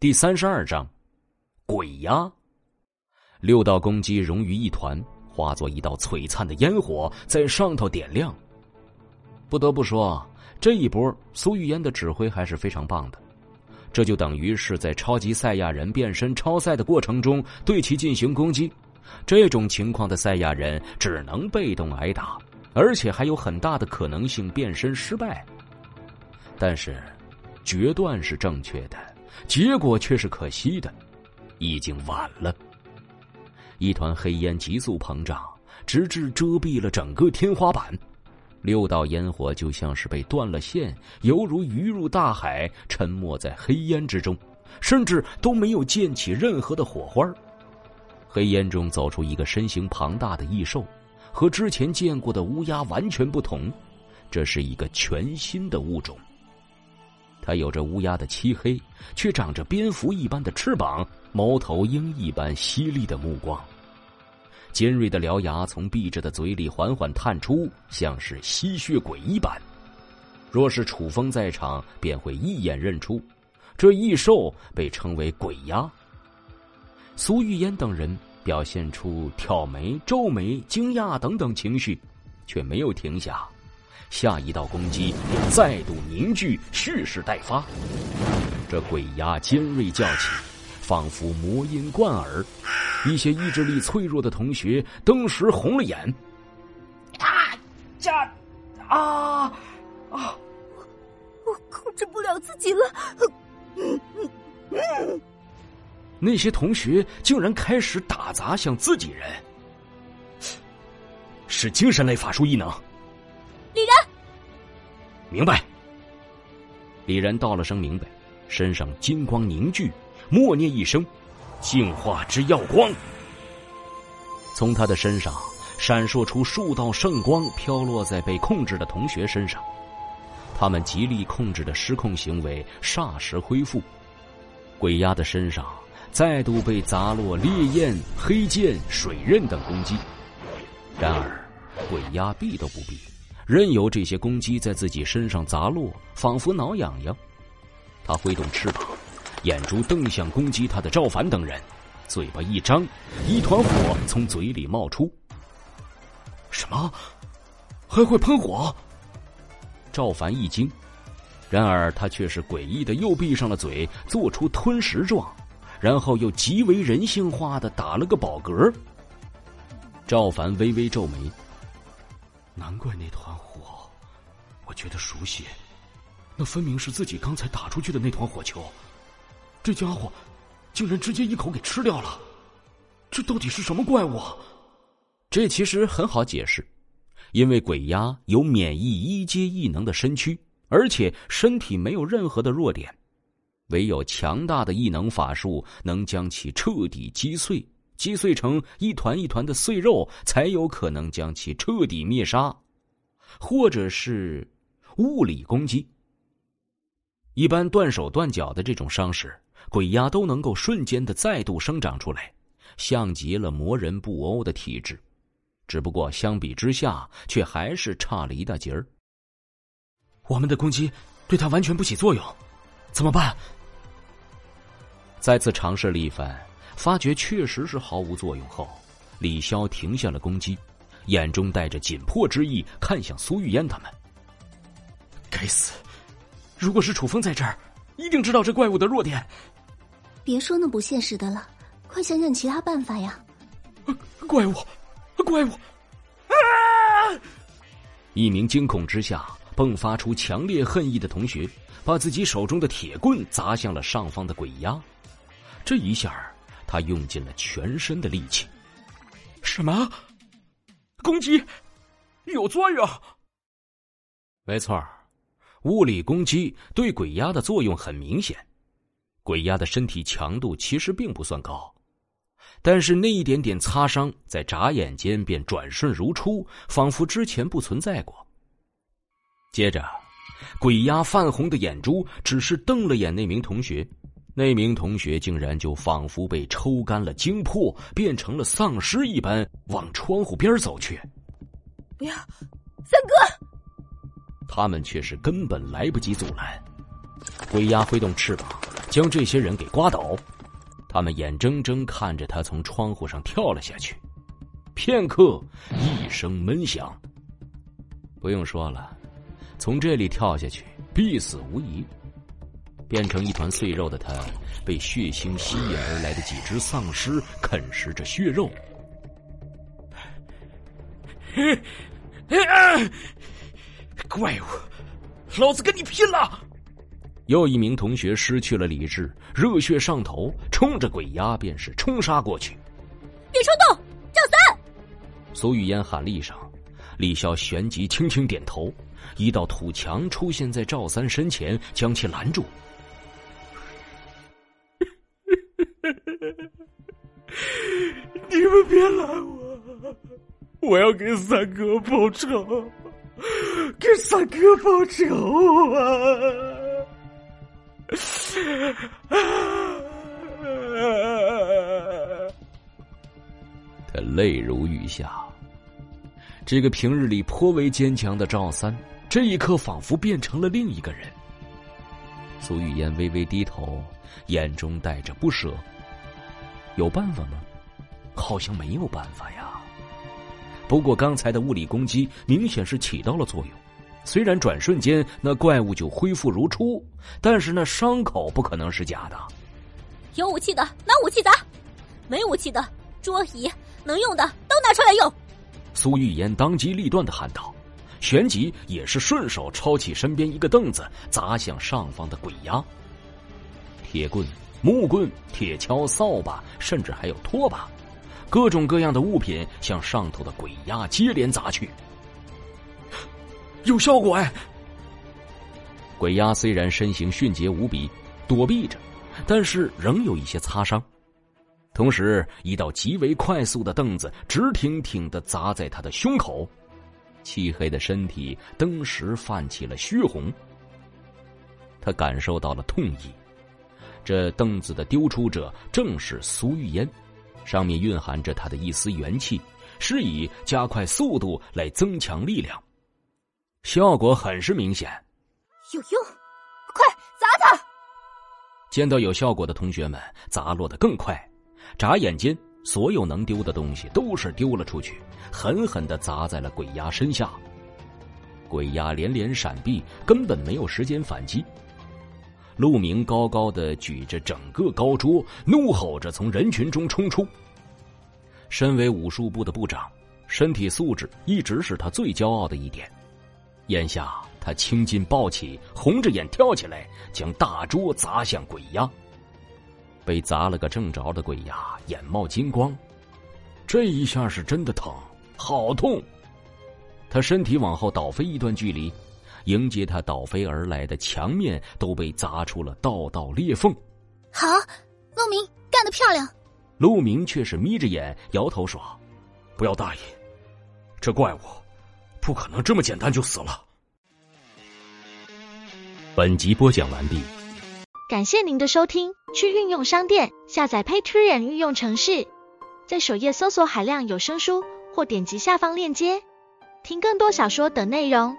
第三十二章，鬼压。六道攻击融于一团，化作一道璀璨的烟火，在上头点亮。不得不说，这一波苏玉烟的指挥还是非常棒的。这就等于是在超级赛亚人变身超赛的过程中对其进行攻击。这种情况的赛亚人只能被动挨打，而且还有很大的可能性变身失败。但是，决断是正确的。结果却是可惜的，已经晚了。一团黑烟急速膨胀，直至遮蔽了整个天花板。六道烟火就像是被断了线，犹如鱼入大海，沉没在黑烟之中，甚至都没有溅起任何的火花。黑烟中走出一个身形庞大的异兽，和之前见过的乌鸦完全不同，这是一个全新的物种。它有着乌鸦的漆黑，却长着蝙蝠一般的翅膀，猫头鹰一般犀利的目光，尖锐的獠牙从闭着的嘴里缓缓探出，像是吸血鬼一般。若是楚风在场，便会一眼认出，这异兽被称为鬼压。苏玉烟等人表现出挑眉、皱眉、惊讶等等情绪，却没有停下。下一道攻击再度凝聚，蓄势待发。这鬼压尖锐叫起，仿佛魔音贯耳。一些意志力脆弱的同学登时红了眼。啊！这啊啊！我我控制不了自己了。嗯嗯嗯。那些同学竟然开始打砸向自己人，是精神类法术异能。明白。李然道了声明白，身上金光凝聚，默念一声“净化之耀光”，从他的身上闪烁出数道圣光，飘落在被控制的同学身上。他们极力控制的失控行为霎时恢复。鬼压的身上再度被砸落烈焰、黑剑、水刃等攻击，然而鬼压避都不避。任由这些攻击在自己身上砸落，仿佛挠痒痒。他挥动翅膀，眼珠瞪向攻击他的赵凡等人，嘴巴一张，一团火从嘴里冒出。什么？还会喷火？赵凡一惊，然而他却是诡异的又闭上了嘴，做出吞食状，然后又极为人性化的打了个饱嗝。赵凡微微皱眉。难怪那团火，我觉得熟悉，那分明是自己刚才打出去的那团火球。这家伙竟然直接一口给吃掉了，这到底是什么怪物？这其实很好解释，因为鬼压有免疫一阶异能的身躯，而且身体没有任何的弱点，唯有强大的异能法术能将其彻底击碎。击碎成一团一团的碎肉，才有可能将其彻底灭杀，或者是物理攻击。一般断手断脚的这种伤势，鬼压都能够瞬间的再度生长出来，像极了魔人布欧的体质。只不过相比之下，却还是差了一大截儿。我们的攻击对他完全不起作用，怎么办？再次尝试了一番。发觉确实是毫无作用后，李潇停下了攻击，眼中带着紧迫之意，看向苏玉烟他们。该死！如果是楚风在这儿，一定知道这怪物的弱点。别说那不现实的了，快想想其他办法呀！怪物，怪物！啊！一名惊恐之下迸发出强烈恨意的同学，把自己手中的铁棍砸向了上方的鬼压。这一下。他用尽了全身的力气。什么？攻击有作用？没错，物理攻击对鬼压的作用很明显。鬼压的身体强度其实并不算高，但是那一点点擦伤，在眨眼间便转瞬如初，仿佛之前不存在过。接着，鬼压泛红的眼珠只是瞪了眼那名同学。那名同学竟然就仿佛被抽干了精魄，变成了丧尸一般，往窗户边走去。不要，三哥！他们却是根本来不及阻拦。鬼压挥动翅膀，将这些人给刮倒。他们眼睁睁看着他从窗户上跳了下去，片刻，一声闷响。不用说了，从这里跳下去必死无疑。变成一团碎肉的他，被血腥吸引而来的几只丧尸啃食着血肉。怪物，老子跟你拼了！又一名同学失去了理智，热血上头，冲着鬼压便是冲杀过去。别冲动，赵三！苏玉嫣喊了一声，李潇旋即轻轻点头，一道土墙出现在赵三身前，将其拦住。我要给三哥报仇，给三哥报仇啊！他泪如雨下。这个平日里颇为坚强的赵三，这一刻仿佛变成了另一个人。苏玉嫣微微低头，眼中带着不舍。有办法吗？好像没有办法呀。不过刚才的物理攻击明显是起到了作用。虽然转瞬间那怪物就恢复如初，但是那伤口不可能是假的。有武器的拿武器砸，没武器的桌椅能用的都拿出来用。苏玉言当机立断的喊道，旋即也是顺手抄起身边一个凳子砸向上方的鬼压。铁棍、木棍、铁锹、扫把，甚至还有拖把，各种各样的物品向上头的鬼压接连砸去。有效果哎！鬼压虽然身形迅捷无比，躲避着，但是仍有一些擦伤。同时，一道极为快速的凳子直挺挺的砸在他的胸口，漆黑的身体登时泛起了血红。他感受到了痛意。这凳子的丢出者正是苏玉嫣，上面蕴含着他的一丝元气，是以加快速度来增强力量。效果很是明显，有用，快砸他！见到有效果的同学们砸落的更快，眨眼间，所有能丢的东西都是丢了出去，狠狠的砸在了鬼压身下。鬼压连连闪避，根本没有时间反击。陆明高高的举着整个高桌，怒吼着从人群中冲出。身为武术部的部长，身体素质一直是他最骄傲的一点。眼下，他青筋暴起，红着眼跳起来，将大桌砸向鬼压。被砸了个正着的鬼压眼冒金光，这一下是真的疼，好痛！他身体往后倒飞一段距离，迎接他倒飞而来的墙面都被砸出了道道裂缝。好，陆明干得漂亮。陆明却是眯着眼摇头说：“不要大意，这怪物。”不可能这么简单就死了。本集播讲完毕，感谢您的收听。去运用商店下载 Patreon 运用城市，在首页搜索海量有声书，或点击下方链接听更多小说等内容。